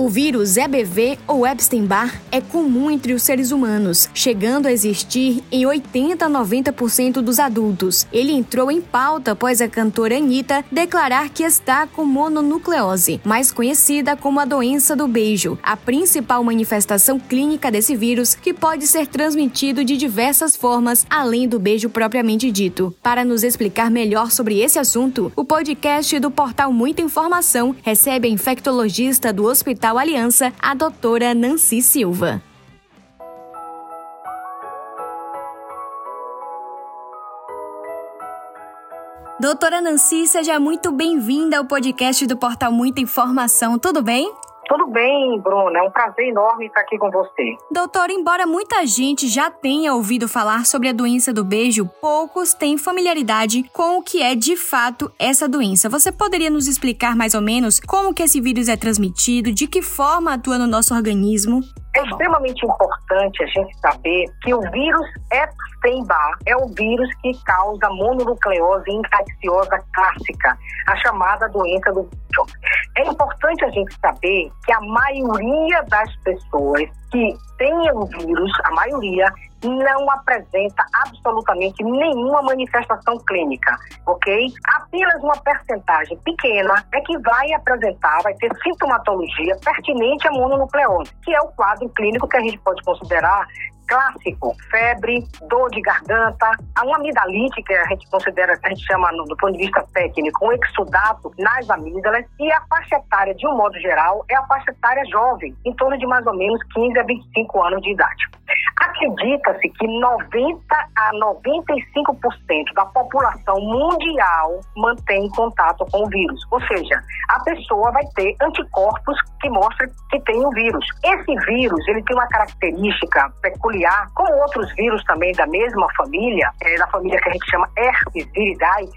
O vírus EBV ou Epstein-Barr é comum entre os seres humanos, chegando a existir em 80 a 90% dos adultos. Ele entrou em pauta após a cantora Anitta declarar que está com mononucleose, mais conhecida como a doença do beijo, a principal manifestação clínica desse vírus que pode ser transmitido de diversas formas além do beijo propriamente dito. Para nos explicar melhor sobre esse assunto, o podcast do portal Muita Informação recebe a infectologista do Hospital Aliança, a doutora Nancy Silva. Doutora Nancy, seja muito bem-vinda ao podcast do Portal Muita Informação, tudo bem? Tudo bem, Bruna. É um prazer enorme estar aqui com você. Doutor, embora muita gente já tenha ouvido falar sobre a doença do beijo, poucos têm familiaridade com o que é de fato essa doença. Você poderia nos explicar mais ou menos como que esse vírus é transmitido, de que forma atua no nosso organismo? É extremamente importante a gente saber que o vírus Epstein-Barr é o vírus que causa mononucleose infecciosa clássica, a chamada doença do beijo. É importante a gente saber que a maioria das pessoas que têm o vírus, a maioria, não apresenta absolutamente nenhuma manifestação clínica, ok? Apenas uma percentagem pequena é que vai apresentar, vai ter sintomatologia pertinente à mononucleose, que é o quadro clínico que a gente pode considerar clássico, febre, dor de garganta, uma amidalite, que a gente considera, a gente chama do ponto de vista técnico, um exudato nas amígdalas, e a faixa etária, de um modo geral, é a faixa etária jovem, em torno de mais ou menos 15 a 25 anos de idade. Acredita-se que 90 a 95% da população mundial mantém contato com o vírus, ou seja, a pessoa vai ter anticorpos que mostram que tem o vírus. Esse vírus, ele tem uma característica peculiar, como outros vírus também da mesma família, é, da família que a gente chama herpes viridae,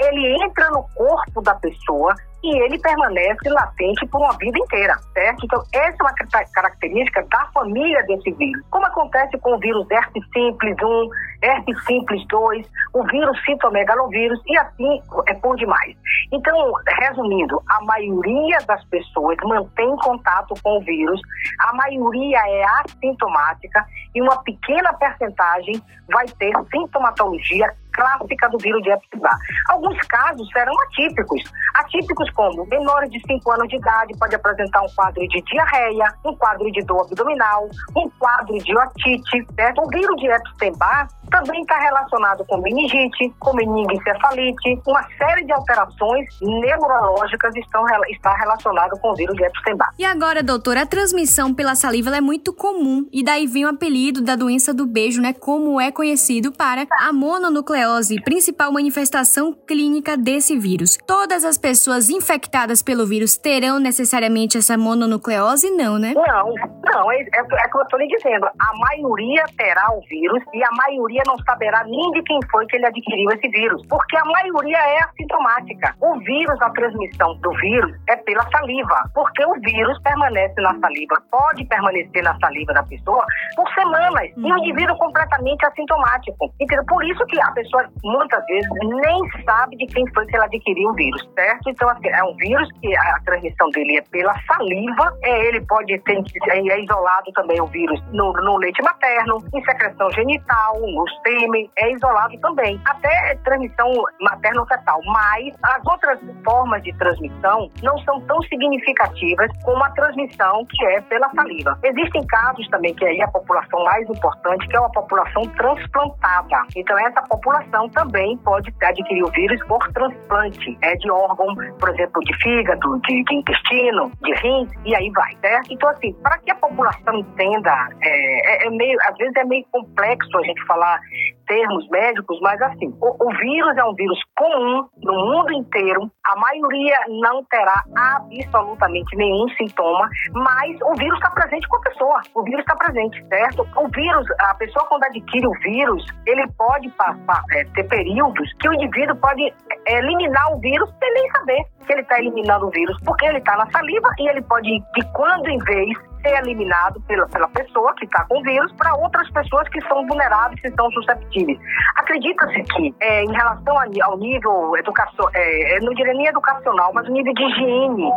ele entra no corpo da pessoa e ele permanece latente por uma vida inteira, certo? Então, essa é uma característica da família desse vírus. Como acontece com o vírus herpes simples 1, herpes simples 2, o vírus citomegalovírus e assim é por demais. Então, resumindo, a maioria das pessoas mantém contato com o vírus, a maioria é assintomática e uma pequena percentagem vai ter sintomatologia clássica do vírus de Epstein-Barr. Alguns casos serão atípicos. Atípicos como menores de 5 anos de idade pode apresentar um quadro de diarreia, um quadro de dor abdominal, um quadro de otite, certo? O vírus de Epstein-Barr também está relacionado com meningite, com meningoencefalite, uma série de alterações neurológicas estão está relacionado com o vírus de Epstein-Barr. E agora, doutora, a transmissão pela saliva é muito comum e daí vem o apelido da doença do beijo, né? Como é conhecido para a mononucleose, principal manifestação clínica desse vírus. Todas as pessoas infectadas pelo vírus terão necessariamente essa mononucleose? Não, né? Não, não, é, é, é o que eu estou lhe dizendo. A maioria terá o vírus e a maioria não saberá nem de quem foi que ele adquiriu esse vírus, porque a maioria é assintomática. O vírus, a transmissão do vírus é pela saliva, porque o vírus permanece na saliva, pode permanecer na saliva da pessoa por semanas, uhum. e o indivíduo completamente assintomático. Entendeu? Por isso que a pessoa, muitas vezes, nem sabe de quem foi que ela adquiriu o vírus, certo? Então, assim, é um vírus que a transmissão dele é pela saliva, é, ele pode ter, é isolado também o vírus no, no leite materno, em secreção genital, no sêmen é isolado também, até transmissão materno-fetal. Mas as outras formas de transmissão não são tão significativas como a transmissão que é pela saliva. Existem casos também que aí é a população mais importante, que é uma população transplantada. Então essa população também pode adquirir o vírus por transplante, é de órgão, por exemplo, de fígado, de, de intestino, de rins e aí vai, certo? Então assim, para que a população entenda, é, é, é meio, às vezes é meio complexo a gente falar termos médicos, mas assim, o, o, vírus é um vírus comum no mundo inteiro, a maioria não terá absolutamente nenhum sintoma, mas o vírus está presente com a pessoa, o vírus está presente, certo? O vírus, a pessoa quando adquire o vírus, ele pode passar, é, ter períodos que o indivíduo pode é, eliminar o vírus sem nem saber que ele está eliminando o vírus, porque ele está na saliva e ele pode, de quando em vez, ser eliminado pela, pela pessoa que está com o vírus para outras pessoas que são vulneráveis, que são susceptíveis. Acredita-se que, é, em relação ao nível educacional, é, não diria nem educacional, mas o nível de higiene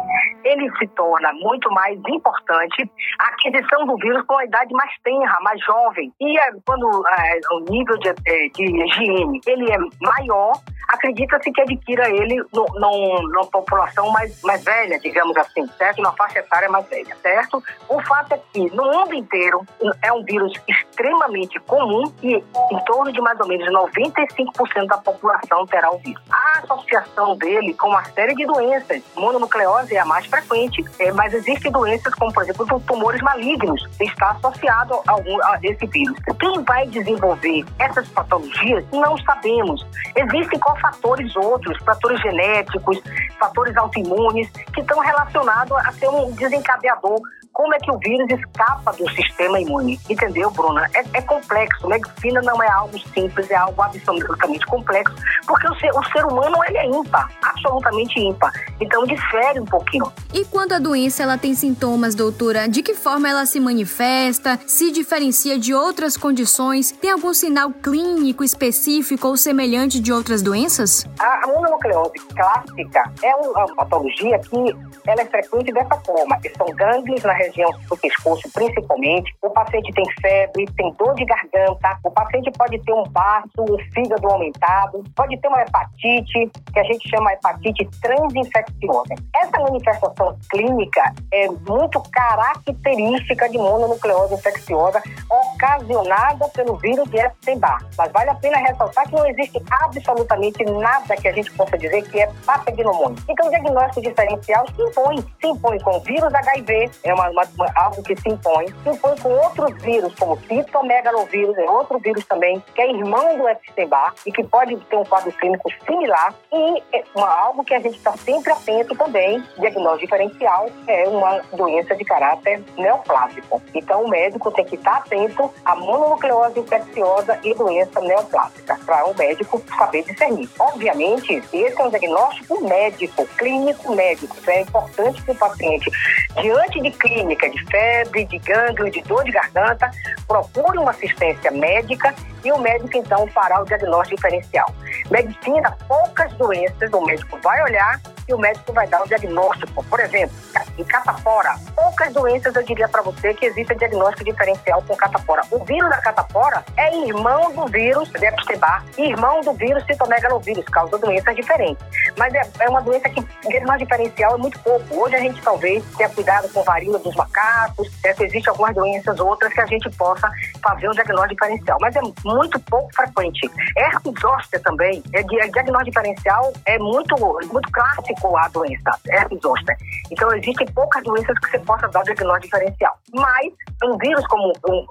ele se torna muito mais importante a aquisição do vírus com a idade mais tenra, mais jovem. E é, quando é, o nível de, é, de higiene ele é maior, acredita-se que adquira ele no, numa população mais, mais velha, digamos assim, certo? Na faixa etária mais velha, certo? O fato é que no mundo inteiro é um vírus extremamente comum e em torno de mais ou menos 95% da população terá o vírus. A associação dele com uma série de doenças, mononucleose é a mais frequente, é, mas existem doenças como, por exemplo, tumores malignos, que está associado a, algum, a esse vírus. Quem vai desenvolver essas patologias, não sabemos. Existem fatores outros, fatores genéticos, fatores autoimunes, que estão relacionados a ser um desencadeador como é que o vírus escapa do sistema imune. Entendeu, Bruna? É, é, complexo. Medicina não é algo simples, é algo absolutamente complexo, porque o ser, o ser humano ele é ímpar, absolutamente ímpar. Então difere um pouquinho. E quando a doença ela tem sintomas, doutora, de que forma ela se manifesta? Se diferencia de outras condições? Tem algum sinal clínico específico ou semelhante de outras doenças? A, mononucleose clássica é uma patologia que ela é frequente dessa forma. São gânglios na região do pescoço, principalmente. O paciente tem febre, tem dor de garganta, o paciente pode ter um baço, um fígado aumentado, pode ter uma hepatite, que a gente chama hepatite transinfecciosa. Essa manifestação clínica é muito característica de mononucleose infecciosa ocasionada pelo vírus de Epstein-Barr. Mas vale a pena ressaltar que não existe absolutamente nada que a gente possa dizer que é patognomônico. Então, o diagnóstico diferencial se impõe. Se impõe com o vírus HIV, é uma, uma, uma, algo que se impõe. Se impõe com outros vírus, como citomegalovírus, é outro vírus também, que é irmão do Epstein-Barr e que pode ter um quadro clínico similar. E é uma, algo que a gente está sempre atento também, diagnóstico diferencial, é uma doença de caráter neoplásico. Então, o médico tem que estar atento à mononucleose infecciosa e doença neoplásica, para o médico saber discernir. Obviamente, esse é um diagnóstico médico, clínico médico. Então, é importante que o paciente, diante de clínica de febre, de gânglio, de dor de garganta, procure uma assistência médica e o médico então fará o diagnóstico diferencial. Medicina, poucas doenças o médico vai olhar e o médico vai dar o diagnóstico. Por exemplo, em catapora, poucas doenças eu diria para você que existe diagnóstico diferencial com catapora. O vírus da catapora é irmão do vírus Epstein-Barr, irmão do vírus citomegalovírus, causa doenças diferentes. Mas é, é uma doença que o diagnóstico diferencial é muito pouco. Hoje a gente talvez tenha cuidado com varíola dos macacos, certo? existem algumas doenças outras que a gente possa fazer um diagnóstico diferencial, mas é muito pouco frequente. Herpes zoster também, é, diagnóstico diferencial é muito, muito clássico a doença, herpes zoster. Então existem poucas doenças que você possa dar o diagnóstico diferencial. Mas um vírus como um,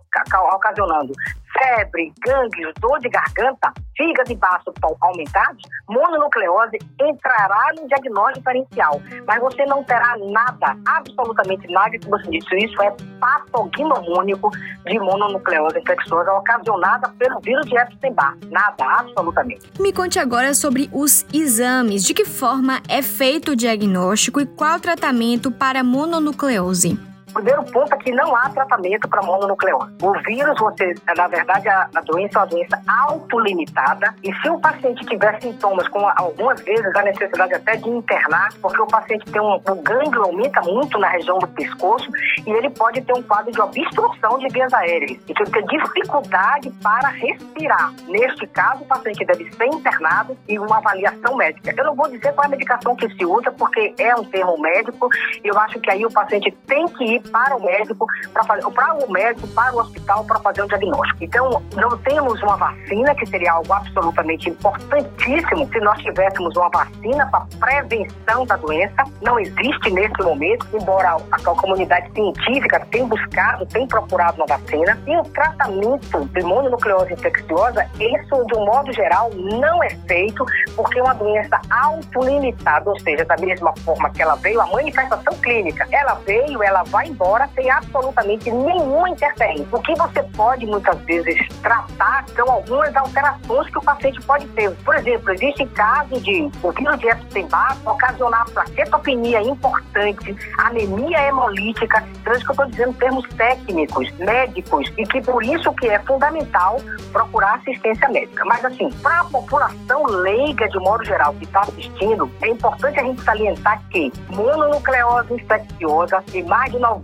ocasionando febre, gânglios, dor de garganta, fígado e baço aumentados, mononucleose entrará no diagnóstico diferencial. Mas você não terá nada, absolutamente nada que você disse. Isso é patognomônico de mononucleose infecciosa ocasionada pelo vírus de Epstein-Barr. Nada, absolutamente. Me conte agora sobre os exames. De que forma é feito o diagnóstico e qual tratamento para mononucleose? Primeiro ponto é que não há tratamento para mononucleose. O vírus, você, na verdade, a, a doença é uma doença autolimitada e se o paciente tiver sintomas, com algumas vezes a necessidade até de internar, porque o paciente tem um, o gânglio aumenta muito na região do pescoço e ele pode ter um quadro de obstrução de vias aéreas. Então, ele tem dificuldade para respirar. Neste caso, o paciente deve ser internado e uma avaliação médica. Eu não vou dizer qual é a medicação que se usa, porque é um termo médico. Eu acho que aí o paciente tem que ir para o médico, para o médico, para o hospital, para fazer o diagnóstico. Então, não temos uma vacina, que seria algo absolutamente importantíssimo se nós tivéssemos uma vacina para prevenção da doença. Não existe nesse momento, embora a, a comunidade científica tenha buscado, tenha procurado uma vacina. E o tratamento de mononucleose infecciosa, isso, de um modo geral, não é feito porque é uma doença autolimitada, ou seja, da mesma forma que ela veio, a manifestação clínica, ela veio, ela vai embora sem absolutamente nenhuma interferência. O que você pode muitas vezes tratar são algumas alterações que o paciente pode ter. Por exemplo, existe caso de o vírus de Epstein-Barr ocasionar plaquetopenia importante, anemia hemolítica, então isso que eu estou dizendo termos técnicos, médicos, e que por isso que é fundamental procurar assistência médica. Mas assim, para a população leiga de modo geral que está assistindo, é importante a gente salientar que mononucleose infecciosa, em mais de 90%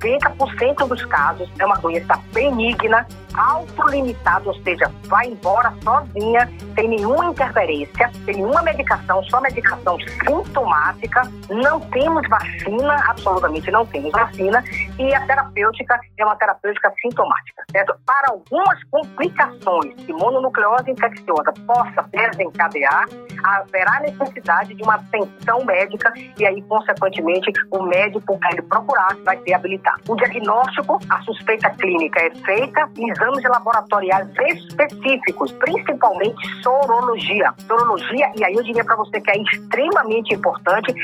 dos casos, é uma doença benigna, autolimitada, ou seja, vai embora sozinha, sem nenhuma interferência, sem nenhuma medicação, só medicação sintomática. Não temos vacina, absolutamente não temos vacina, e a terapêutica é uma terapêutica sintomática, certo? Para algumas complicações que mononucleose infecciosa possa desencadear, haverá necessidade de uma atenção médica e aí, consequentemente, o médico que ele procurar vai ser O diagnóstico, a suspeita clínica é feita, exames laboratoriais específicos, principalmente sorologia. Sorologia, e aí eu diria para você que é extremamente importante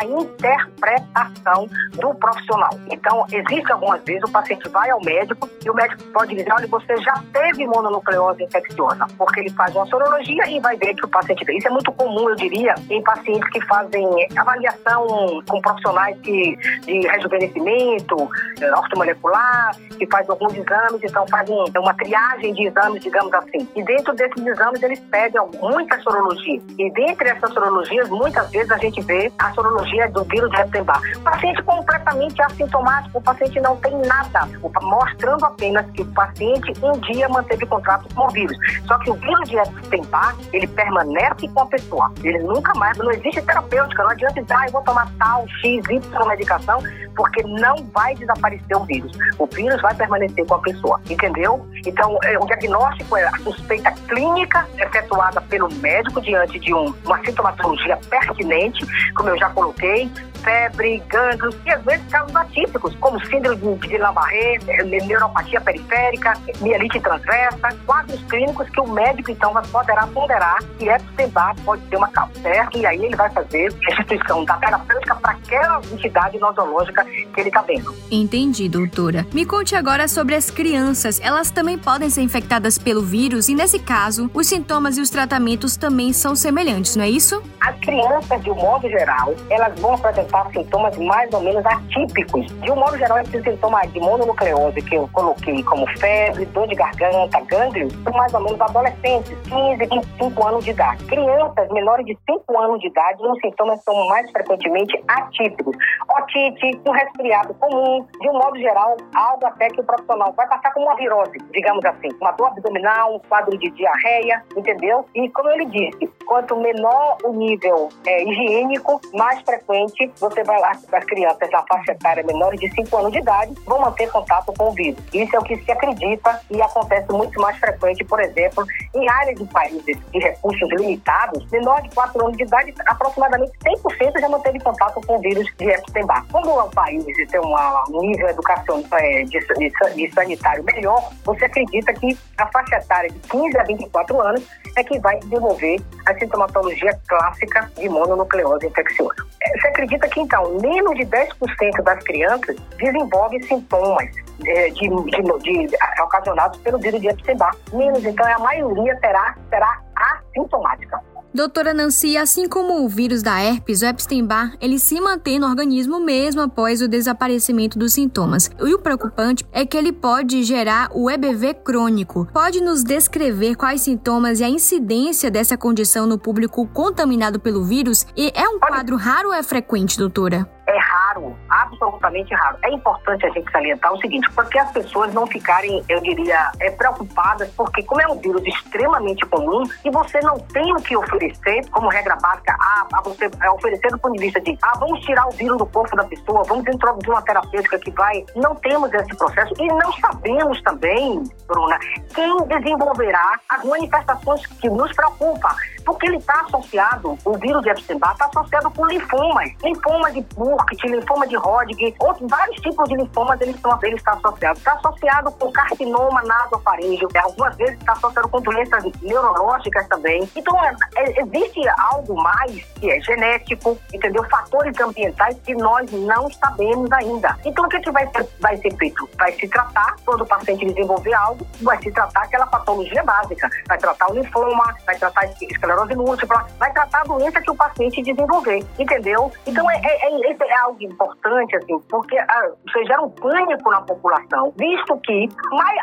a interpretação do profissional. Então, existe algumas vezes o paciente vai ao médico e o médico pode dizer, olha, você já teve mononucleose infecciosa, porque ele faz uma sorologia e vai ver que o paciente tem. Isso é muito comum, eu diria, em pacientes que fazem avaliação com profissionais que, de rejuvenescimento, ortomolecular, que faz alguns exames, então faz um, uma triagem de exames, digamos assim. E dentro desses exames eles pedem muitas sorologias. E dentre essas sorologias, muitas vezes a gente vê a sorologia do vírus Epstein-Barr. Paciente completamente assintomático, o paciente não tem nada, mostrando apenas que o paciente um dia manteve contato com o vírus. Só que o vírus de Epstein-Barr, ele permanece com a pessoa. Ele nunca mais, não existe terapêutica, não adianta dizer, ah, eu vou tomar tal, X, Y medicação, porque não vai desaparecer o vírus. O vírus vai permanecer com a pessoa, entendeu? Então, é, o diagnóstico é a suspeita clínica efetuada pelo médico diante de um, uma sintomatologia pertinente, como eu já coloquei, febre, gânglios e às vezes casos atípicos, como síndrome de Lambarré, neuropatia periférica, mielite transversa, quadros clínicos que o médico então poderá ponderar que Epstein-Barr pode ter uma causa, certo? E aí ele vai fazer a instituição da terapêutica para aquela entidade nosológica que ele está vendo. Entendi, doutora. Me conte agora sobre as crianças. Elas também podem ser infectadas pelo vírus e, nesse caso, os sintomas e os tratamentos também são semelhantes, não é isso? As crianças, de um modo geral, elas vão apresentar sintomas mais ou menos atípicos. De um modo geral, esses sintomas de mononucleose que eu coloquei como febre, dor de garganta, gânglios, são mais ou menos adolescentes, 15, 25 anos de idade. Crianças menores de 5 anos de idade, os sintomas são mais frequentemente atípicos. Otite, um resfriado comum, de um modo geral, algo até que o profissional vai passar como uma virose, digamos assim, uma dor abdominal, um quadro de diarreia, entendeu? E como ele disse, quanto menor o nível é, higiênico, mais frequente você vai lá, as crianças na faixa etária menores de 5 anos de idade vão manter contato com o vírus. Isso é o que se acredita e acontece muito mais frequente, por exemplo, em áreas de países de recursos limitados, menor de 4 anos de idade, aproximadamente 100% já manteve contato com o vírus de Epstein-Barr. Quando o país tem uma, um nível educação, é, de, de, de sanitário melhor, você acredita que a faixa etária de 15 a 24 anos é que vai desenvolver a sintomatologia clássica de mononucleose infecciosa. É, você acredita que, então, menos de 10% das crianças desenvolvem sintomas é, de, de, de, ocasionados pelo vírus de Epstein-Barr. Menos, então, a maioria terá, será assintomática. Doutora Nancy, assim como o vírus da herpes, o Epstein-Barr, ele se mantém no organismo mesmo após o desaparecimento dos sintomas. E o preocupante é que ele pode gerar o EBV crônico. Pode nos descrever quais sintomas e a incidência dessa condição no público contaminado pelo vírus? E é um quadro raro ou é frequente, doutora? é raro, absolutamente raro. É importante a gente salientar o seguinte, porque as pessoas não ficarem, eu diria, é, preocupadas, porque como é um vírus extremamente comum e você não tem o que oferecer, como regra básica, a, a você é, oferecer do ponto de vista de, ah, vamos tirar o vírus do corpo da pessoa, vamos introduzir uma terapêutica que vai, não temos esse processo e não sabemos também, Bruna, quem desenvolverá as manifestações que nos preocupam. Porque ele está associado, o vírus de Epstein-Barr está associado com linfomas. Linfoma de Burkitt, linfoma de Hodgkin, outros, vários tipos de linfomas eles estão, ele está associado. Está associado com carcinoma nasofaríngeo, algumas vezes está associado com doenças neurológicas também. Então, é, é, existe algo mais que é genético, entendeu? Fatores ambientais que nós não sabemos ainda. Então, o que, que vai, ser, vai ser feito? Vai se tratar, quando o paciente desenvolver algo, vai se tratar aquela patologia básica. Vai tratar o linfoma, vai tratar a esclerose múltipla, vai tratar a doença que o paciente desenvolver, entendeu? Então, é, é, é, é algo importante, assim, porque ah, você gera um pânico na população, visto que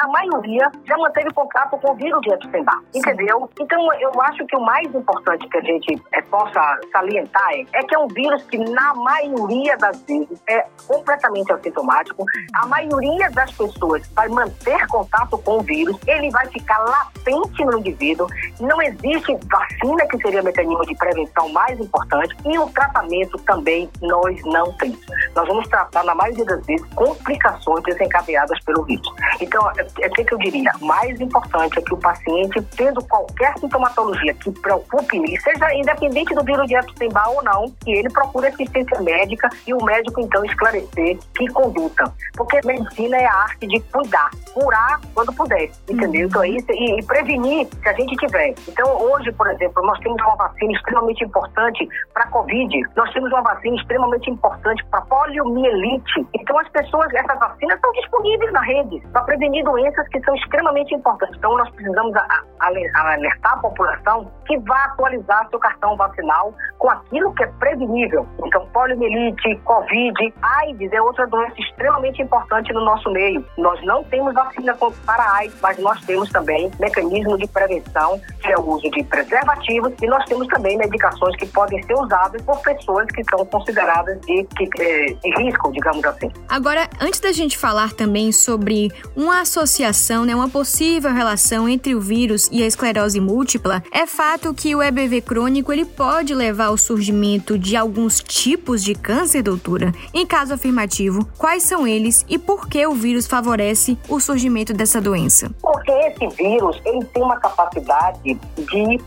a maioria já manteve contato com o vírus de Epstein-Barr, entendeu? Então, eu acho que o mais importante que a gente é, possa salientar é, é que é um vírus que, na maioria das vezes, é completamente assintomático. A maioria das pessoas vai manter contato com o vírus, ele vai ficar latente no indivíduo. Não existe vacina que seria o mecanismo de prevenção mais importante e o tratamento também nós não temos. Nós vamos tratar, na maioria das vezes, complicações desencadeadas pelo vírus. Então, o é, é, que, que eu diria? Mais importante é que o paciente, tendo qualquer sintomatologia que preocupe ele, seja independente do vírus de Epstein-Barr ou não, que ele procure assistência médica e o médico, então, esclarecer que conduta. Porque medicina é a arte de cuidar, curar quando puder, entendeu? Uhum. Então, é isso, e, e prevenir se a gente tiver. Então, hoje, por exemplo, nós temos uma vacina extremamente importante para a Covid, nós temos uma vacina extremamente importante para poliomielite. Então, as pessoas, essas vacinas estão disponíveis na rede para prevenir doenças que são extremamente importantes. Então, nós precisamos alertar a população que vá atualizar seu cartão vacinal com aquilo que é prevenível. Então, poliomielite, Covid, AIDS é outra doença extremamente importante no nosso meio. Nós não temos vacina para AIDS, mas nós temos também mecanismo de prevenção, que é o uso de preservativos, e nós temos também medicações que podem ser usadas por pessoas que são consideradas de, de, eh, de risco, digamos assim. Agora, antes da gente falar também sobre uma associação, né, uma possível relação entre o vírus e a esclerose múltipla, é fato que o EBV crônico ele pode levar ao surgimento de alguns tipos de câncer, doutora? Em caso afirmativo, quais são eles e por que o vírus favorece o surgimento dessa doença? Porque esse vírus ele tem uma capacidade de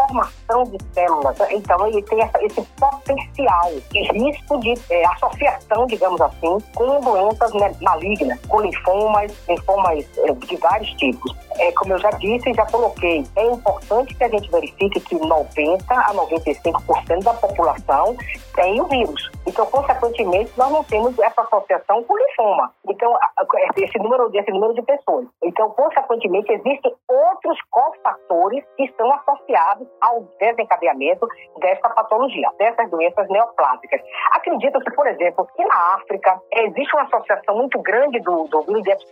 transformação de células, então ele tem esse potencial de risco de é, associação, digamos assim, com doenças malignas, com linfomas, linfomas é, de vários tipos. É, como eu já disse e já coloquei, é importante que a gente verifique que 90 a 95% da população tem o vírus. Então, consequentemente, nós não temos essa associação com linfoma. Então, esse número, esse número de pessoas. Então, consequentemente, existem outros cofatores que estão associados ao desencadeamento desta patologia, dessas doenças neoplásicas. Acredita-se, por exemplo, que na África existe uma associação muito grande do, do vírus de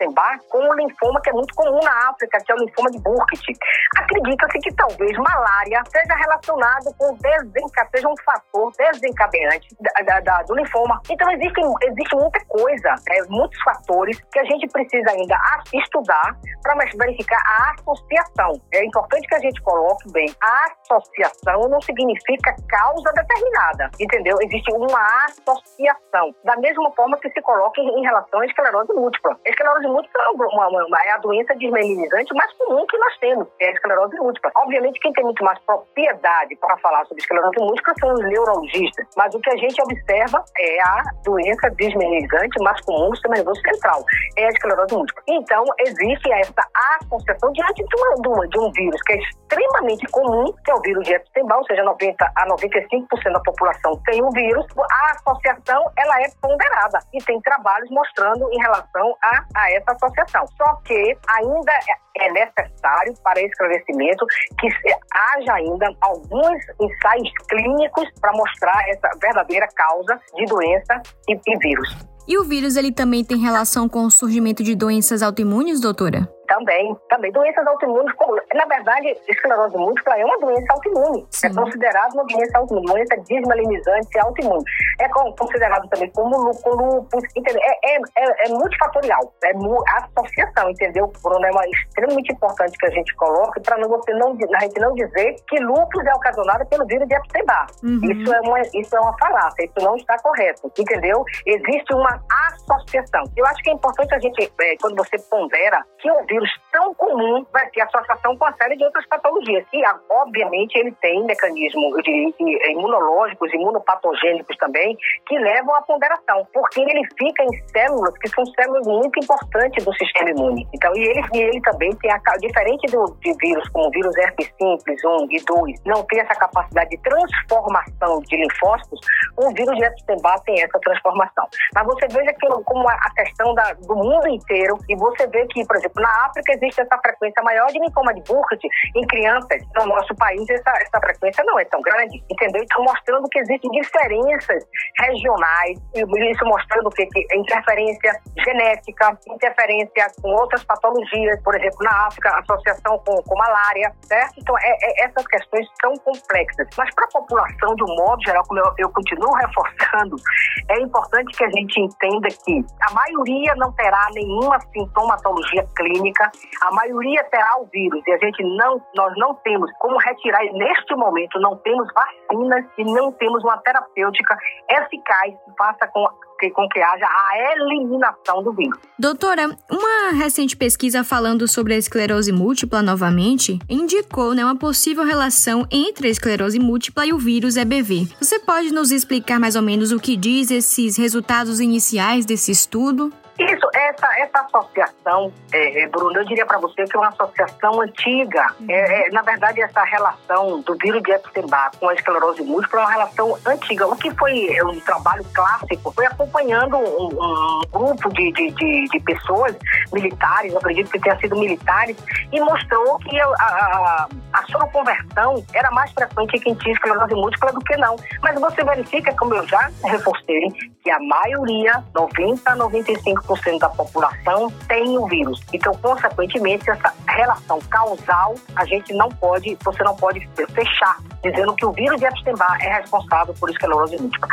com o linfoma que é muito comum na África, que é o linfoma de Burkitt. Acredita-se que talvez malária seja relacionado com desenca, seja um fator desencadeante da, da, do linfoma. Então existe, existe muita coisa, né, muitos fatores que a gente precisa ainda estudar para verificar a associação. É importante que a gente coloque bem, a associação não significa causa determinada, entendeu? Existe uma associação, da mesma forma que se coloca em relação à esclerose múltipla. A esclerose múltipla é, uma, uma, é a doença desmelinizante mais comum que nós temos, é a esclerose múltipla. Obviamente, quem tem muito mais propriedade para falar sobre esclerose múltipla são os neurologistas, mas o que a gente observa é a doença desmelinizante mais comum do sistema nervoso central, é a esclerose múltipla. Então, existe essa associação diante de, uma, de um vírus que é extremamente comum, que é o vírus de Epstein-Barr, ou seja, 90 a 95% da população tem o vírus, a associação ela é ponderada e tem trabalhos mostrando em relação a, a essa associação. Só que ainda é, é necessário para esclarecimento que haja ainda alguns ensaios clínicos para mostrar essa verdadeira causa de doença e, e vírus. E o vírus ele também tem relação com o surgimento de doenças autoimunes, doutora? Também, também. Doenças autoimunes, na verdade, esclerose múltipla é uma doença autoimune. É Sim. É considerado uma doença autoimune, uma doença desmalinizante autoimune. É considerado também como lúpus, entendeu? É, é, é, é multifatorial, é associação, entendeu? Bruno, é uma, extremamente importante que a gente coloque para você não, a gente não dizer que lúpus é ocasionado pelo vírus de Epstein-Barr. Uhum. Isso, é uma, isso é uma falácia, isso não está correto, entendeu? Existe uma associação. Eu acho que é importante a gente, é, quando você pondera que um vírus tão comum vai ter associação com uma série de outras patologias. E, obviamente, ele tem mecanismos imunológicos, imunopatogênicos também, que levam à ponderação, porque ele fica em células que são células muito importantes do sistema imune. Então, e ele, e ele também tem a diferente do, de vírus, como o vírus herpes simples 1 e 2, não tem essa capacidade de transformação de linfócitos, o vírus de Epstein-Barr tem essa transformação. Mas você veja que como a questão da, do mundo inteiro, e você vê que, por exemplo, na África existe essa frequência maior de linfoma de Burkitt em crianças. No nosso país, essa, essa frequência não é tão grande, entendeu? Então, mostrando que existem diferenças regionais, e isso mostrando que, que interferência genética, interferência com outras patologias, por exemplo, na África, associação com, com malária, certo? Então, é, é, essas questões são complexas. Mas para a população, de um modo geral, como eu, eu continuo reforçando, é importante que a gente entenda que a maioria não terá nenhuma sintomatologia clínica, a maioria terá o vírus e a gente não, nós não temos como retirar, neste momento, não temos vacinas e não temos uma terapêutica eficaz que faça com que, com que haja a eliminação do vírus. Doutora, uma recente pesquisa falando sobre a esclerose múltipla novamente indicou né, uma possível relação entre a esclerose múltipla e o vírus EBV. Você pode nos explicar mais ou menos o que diz esses resultados iniciais desse estudo? Essa, essa associação, é, é Bruno, eu diria para você que é uma associação antiga. Uhum. É, é, na verdade, essa relação do vírus de Epstein-Barr com a esclerose múltipla é uma relação antiga. O que foi é, um trabalho clássico foi acompanhando um, um grupo de, de, de, de, pessoas militares, acredito que tenha sido militares, e mostrou que a, a, a soroconversão era mais frequente em quem tinha esclerose múltipla do que não. Mas você verifica, como eu já reforcei, que a maioria, 90 a 95 cento da população tem o vírus. Então, consequentemente, essa relação causal a gente não pode, você não pode fechar, dizendo que o vírus de Epstein-Barr é responsável por esclerose múltipla.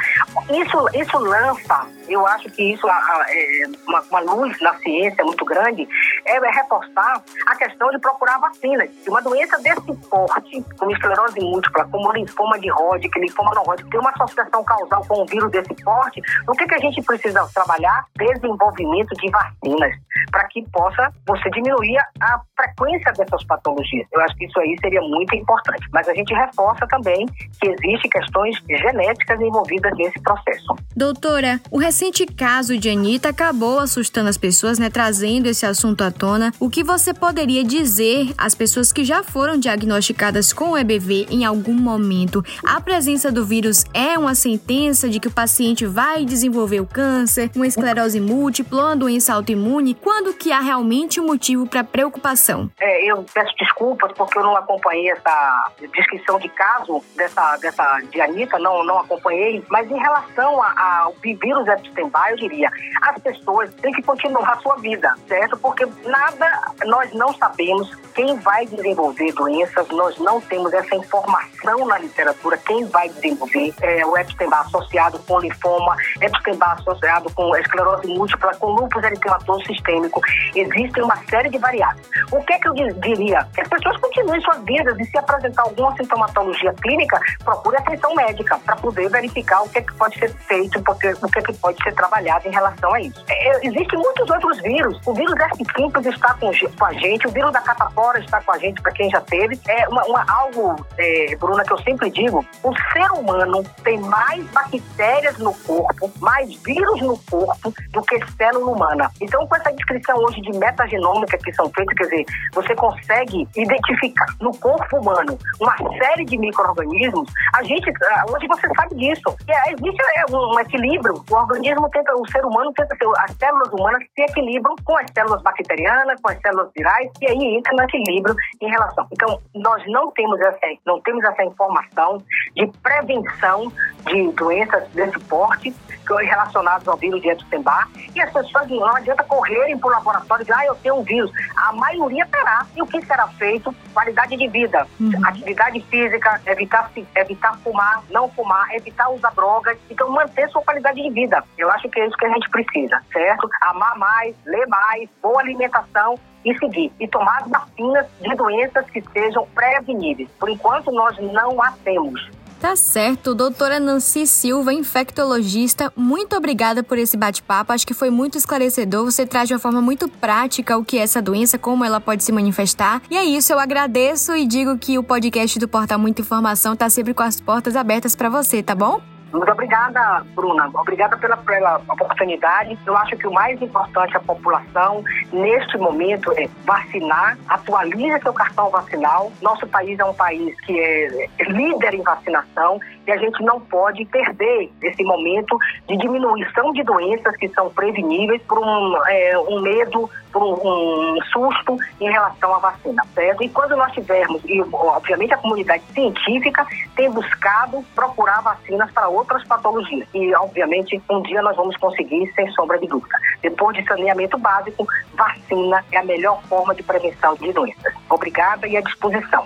Isso, isso lança, eu acho que isso é uma, uma luz na ciência muito grande, é, é reforçar a questão de procurar vacinas. Uma doença desse porte, como esclerose múltipla, como linfoma de Hodgkin, linfoma não Hodgkin, tem uma associação causal com o vírus desse porte, o que, que a gente precisa trabalhar? Desenvolvimento de vacinas para que possa você diminuir a frequência dessas patologias. Eu acho que isso aí seria muito importante. Mas a gente reforça também que existem questões genéticas envolvidas nesse processo. Doutora, o recente caso de Anitta acabou assustando as pessoas, né, trazendo esse assunto à tona. O que você poderia dizer às pessoas que já foram diagnosticadas com o EBV em algum momento? A presença do vírus é uma sentença de que o paciente vai desenvolver o câncer, uma esclerose múltipla? uma doença autoimune, quando que há realmente um motivo para preocupação? É, eu peço desculpas porque eu não acompanhei essa descrição de caso dessa, dessa de Anitta, não, não acompanhei, mas em relação ao vírus Epstein-Barr, eu diria, as pessoas têm que continuar a sua vida, certo? Porque nada, nós não sabemos quem vai desenvolver doenças, nós não temos essa informação na literatura, quem vai desenvolver é, o Epstein-Barr associado com linfoma, Epstein-Barr associado com esclerose múltipla, com lúpus eritematoso sistêmico. Existem uma série de variáveis. O que é que eu diria? Que as pessoas continuem suas vidas e se apresentar alguma sintomatologia clínica, procure atenção médica para poder verificar o que é que pode ser feito, porque, o que é que pode ser trabalhado em relação a isso. É, existem muitos outros vírus. O vírus S-Simples está com, com, a gente, o vírus da catapora está com a gente, para quem já teve. É uma, uma algo, é, Bruna, que eu sempre digo, o ser humano tem mais bactérias no corpo, mais vírus no corpo do que célula humana. Então, com essa descrição hoje de metagenômica que são feitas, quer dizer, você consegue identificar no corpo humano uma série de micro-organismos, a gente, ah, hoje você sabe disso. É, existe é, um equilíbrio, o organismo tenta, o ser humano tenta ter, as células humanas se equilibram com as células bacterianas, com as células virais, e aí entra no equilíbrio em relação. Então, nós não temos essa, não temos essa informação de prevenção de doenças desse porte relacionadas ao vírus de Epstein-Barr, e as pessoas não adianta correrem para o laboratório e dizer, ah, eu tenho um vírus. A maioria terá. E o que será feito? Qualidade de vida, uhum. atividade física, evitar, evitar fumar, não fumar, evitar usar drogas. Então, manter sua qualidade de vida. Eu acho que é isso que a gente precisa, certo? Amar mais, ler mais, boa alimentação e seguir. E tomar vacinas de doenças que sejam preveníveis. Por enquanto, nós não a temos Tá certo, doutora Nancy Silva, infectologista, muito obrigada por esse bate-papo. Acho que foi muito esclarecedor. Você traz de uma forma muito prática o que é essa doença, como ela pode se manifestar. E é isso, eu agradeço e digo que o podcast do Portal Muita Informação está sempre com as portas abertas para você, tá bom? Muito obrigada, Bruna. Obrigada pela, pela oportunidade. Eu acho que o mais importante a população, neste momento, é vacinar, atualize seu cartão vacinal. Nosso país é um país que é líder em vacinação e a gente não pode perder esse momento de diminuição de doenças que são preveníveis por um, é, um medo, por um, um, susto em relação à vacina, certo? E quando nós tivermos, e obviamente a comunidade científica tem buscado procurar vacinas para outras patologias. E, obviamente, um dia nós vamos conseguir, sem sombra de dúvida. Depois de saneamento básico, vacina é a melhor forma de prevenção de doenças. Obrigada e à disposição.